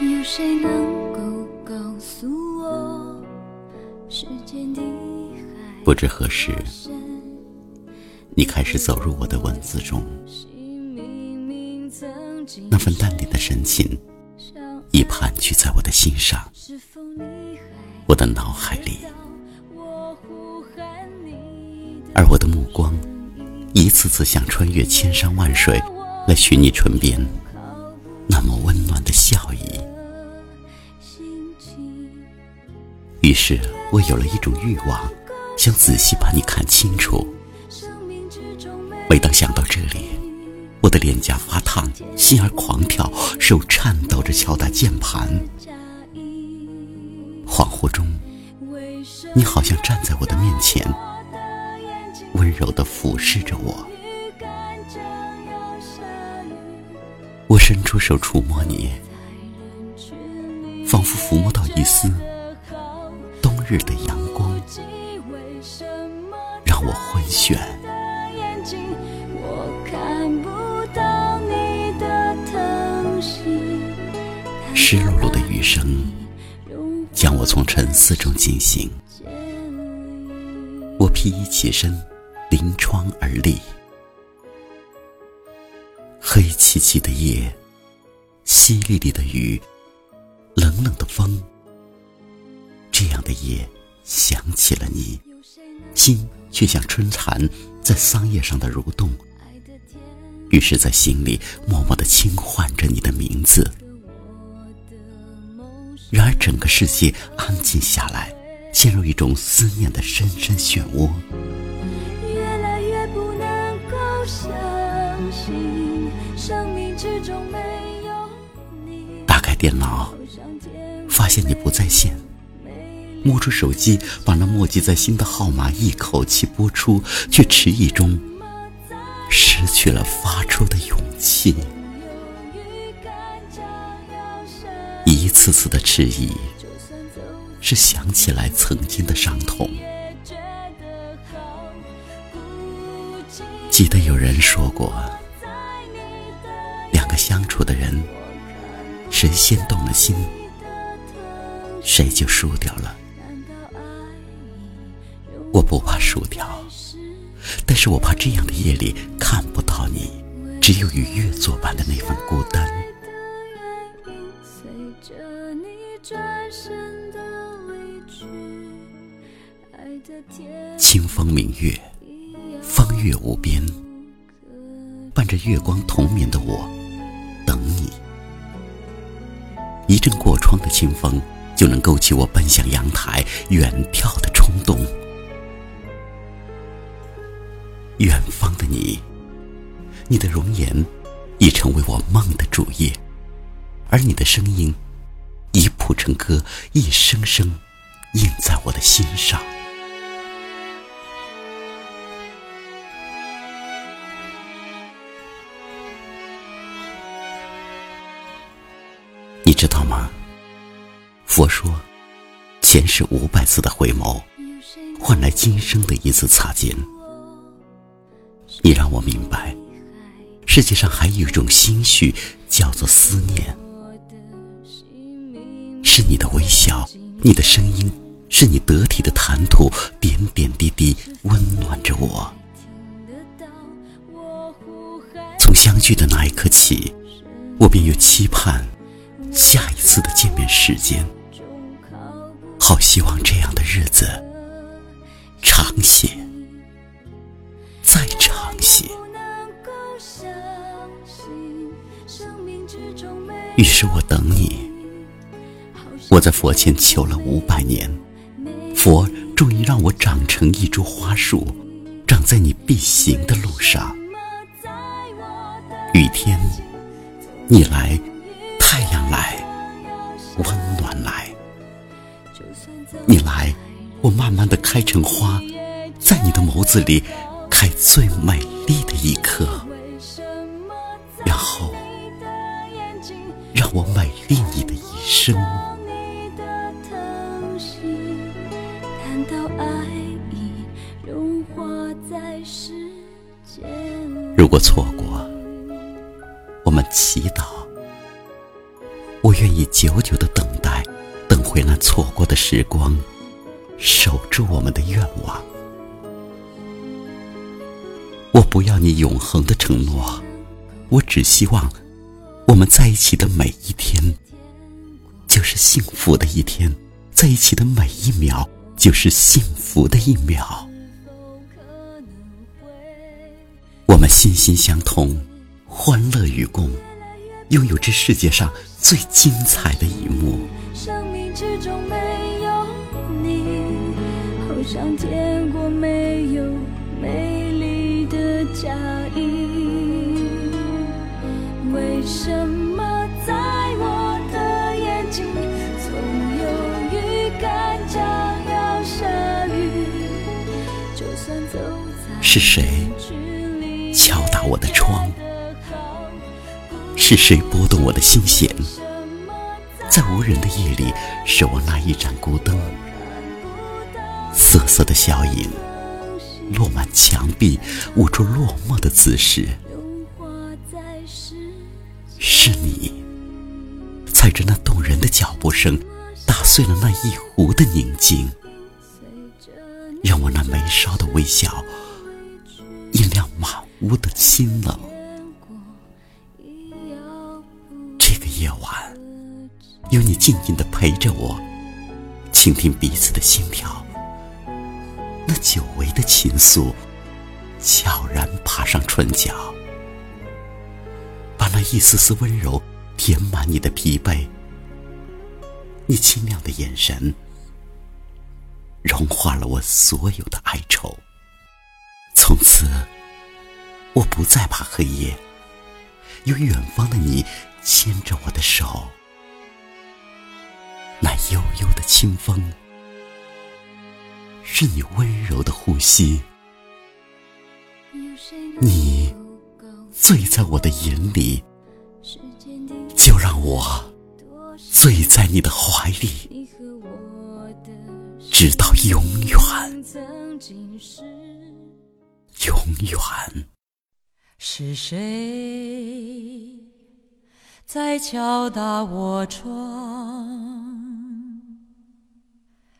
有谁能够告诉我，时间的海？不知何时，你开始走入我的文字中，那份淡定的神情已盘踞在我的心上，我的脑海里，而我的目光一次次想穿越千山万水，来寻你唇边那么温暖的笑意。于是我有了一种欲望，想仔细把你看清楚。每当想到这里，我的脸颊发烫，心儿狂跳，手颤抖着敲打键盘。恍惚中，你好像站在我的面前，温柔地俯视着我。我伸出手触摸你，仿佛抚摸到一丝，日的阳光，让我昏眩。的眼睛，我看不到你的疼惜。湿漉漉的雨声将我从沉思中惊醒。我披衣起身，临窗而立。黑漆漆的夜，淅沥沥的雨，冷冷的风。这样的夜，想起了你，心却像春蚕在桑叶上的蠕动。于是，在心里默默的轻唤着你的名字。然而，整个世界安静下来，陷入一种思念的深深漩涡。越来越不能够相信，生命之中没有你。打开电脑，发现你不在线。摸出手机，把那默记在心的号码一口气拨出，却迟疑中失去了发出的勇气。一次次的迟疑，是想起来曾经的伤痛。记得有人说过，两个相处的人，谁先动了心，谁就输掉了。我不怕输掉，但是我怕这样的夜里看不到你，只有与月作伴的那份孤单。清风明月，风月无边，伴着月光同眠的我，等你。一阵过窗的清风，就能勾起我奔向阳台远眺的冲动。远方的你，你的容颜已成为我梦的主页，而你的声音已谱成歌，一声声印在我的心上。你知道吗？佛说，前世五百次的回眸，换来今生的一次擦肩。你让我明白，世界上还有一种心绪，叫做思念。是你的微笑，你的声音，是你得体的谈吐，点点滴滴温暖着我。从相聚的那一刻起，我便又期盼下一次的见面时间。好希望这样的日子长些，于是我等你，我在佛前求了五百年，佛终于让我长成一株花树，长在你必行的路上。雨天，你来，太阳来，温暖来，你来，我慢慢的开成花，在你的眸子里开最美丽的一刻，然后让我美丽你的一生。如果错过，我们祈祷我愿意久久的等待，等回那错过的时光，守住我们的愿望。我不要你永恒的承诺，我只希望我们在一起的每一天，就是幸福的一天；在一起的每一秒，就是幸福的一秒。我们心心相通，欢乐与共，拥有这世界上最精彩的一幕。生命之中没有你，好像见过没有美丽嫁衣。为什么在我的眼睛总有预感将要下雨？就算走是谁敲打我的窗？是谁拨动我的心弦？在无人的夜里，守望那一盏孤灯，瑟瑟的小影落满墙壁，捂住落寞的姿势。是你，踩着那动人的脚步声，打碎了那一湖的宁静，让我那眉梢的微笑，映亮满屋的清冷。这个夜晚，有你静静的陪着我，倾听彼此的心跳，那久违的情愫，悄然爬上唇角。把那一丝丝温柔填满你的疲惫，你清亮的眼神融化了我所有的哀愁。从此，我不再怕黑夜，有远方的你牵着我的手，那悠悠的清风是你温柔的呼吸，你。醉在我的眼里，就让我醉在你的怀里，直到永远，永远。是谁在敲打我窗？